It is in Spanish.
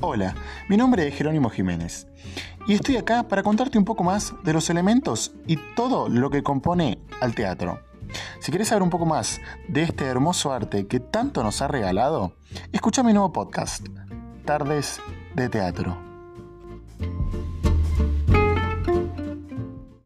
Hola, mi nombre es Jerónimo Jiménez y estoy acá para contarte un poco más de los elementos y todo lo que compone al teatro. Si quieres saber un poco más de este hermoso arte que tanto nos ha regalado, escucha mi nuevo podcast, Tardes de Teatro.